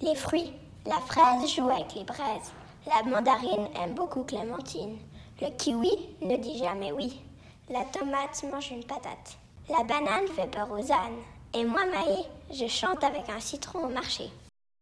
Les fruits. La fraise joue avec les braises. La mandarine aime beaucoup Clémentine. Le kiwi ne dit jamais oui. La tomate mange une patate. La banane fait peur aux ânes. Et moi, Maï, je chante avec un citron au marché.